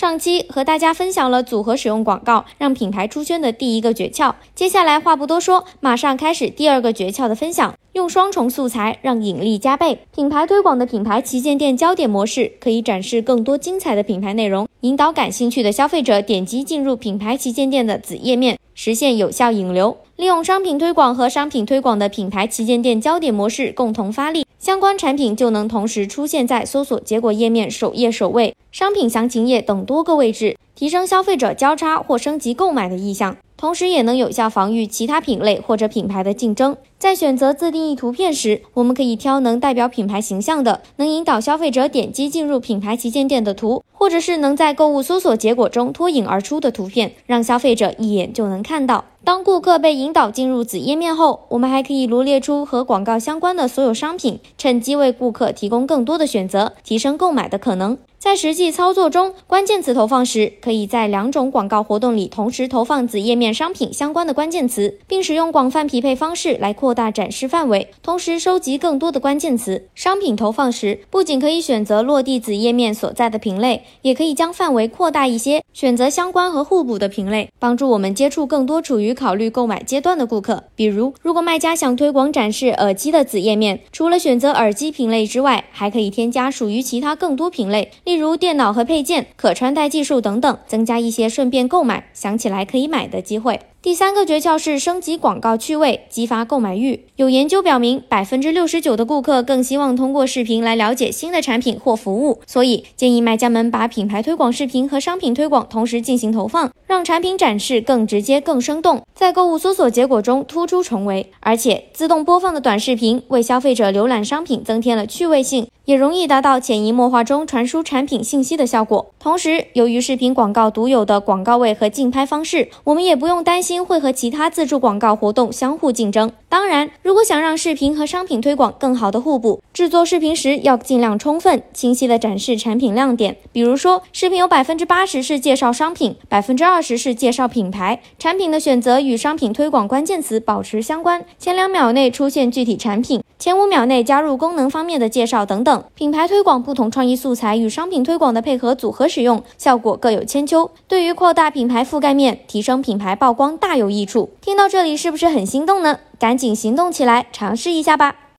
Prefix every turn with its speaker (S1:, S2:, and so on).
S1: 上期和大家分享了组合使用广告让品牌出圈的第一个诀窍，接下来话不多说，马上开始第二个诀窍的分享。用双重素材让引力加倍。品牌推广的品牌旗舰店焦点模式可以展示更多精彩的品牌内容，引导感兴趣的消费者点击进入品牌旗舰店的子页面，实现有效引流。利用商品推广和商品推广的品牌旗舰店焦点模式共同发力，相关产品就能同时出现在搜索结果页面首页首位、商品详情页等多个位置，提升消费者交叉或升级购买的意向。同时也能有效防御其他品类或者品牌的竞争。在选择自定义图片时，我们可以挑能代表品牌形象的、能引导消费者点击进入品牌旗舰店的图，或者是能在购物搜索结果中脱颖而出的图片，让消费者一眼就能看到。当顾客被引导进入子页面后，我们还可以罗列出和广告相关的所有商品，趁机为顾客提供更多的选择，提升购买的可能。在实际操作中，关键词投放时，可以在两种广告活动里同时投放子页面商品相关的关键词，并使用广泛匹配方式来扩扩大展示范围，同时收集更多的关键词。商品投放时，不仅可以选择落地子页面所在的品类，也可以将范围扩大一些，选择相关和互补的品类，帮助我们接触更多处于考虑购买阶段的顾客。比如，如果卖家想推广展示耳机的子页面，除了选择耳机品类之外，还可以添加属于其他更多品类。例如电脑和配件、可穿戴技术等等，增加一些顺便购买、想起来可以买的机会。第三个诀窍是升级广告趣味，激发购买欲。有研究表明，百分之六十九的顾客更希望通过视频来了解新的产品或服务，所以建议卖家们把品牌推广视频和商品推广同时进行投放，让产品展示更直接、更生动，在购物搜索结果中突出重围。而且，自动播放的短视频为消费者浏览商品增添了趣味性，也容易达到潜移默化中传输产品信息的效果。同时，由于视频广告独有的广告位和竞拍方式，我们也不用担心。会和其他自助广告活动相互竞争。当然，如果想让视频和商品推广更好的互补，制作视频时要尽量充分、清晰地展示产品亮点。比如说，视频有百分之八十是介绍商品，百分之二十是介绍品牌。产品的选择与商品推广关键词保持相关，前两秒内出现具体产品。前五秒内加入功能方面的介绍等等，品牌推广不同创意素材与商品推广的配合组合使用，效果各有千秋。对于扩大品牌覆盖面、提升品牌曝光大有益处。听到这里是不是很心动呢？赶紧行动起来，尝试一下吧！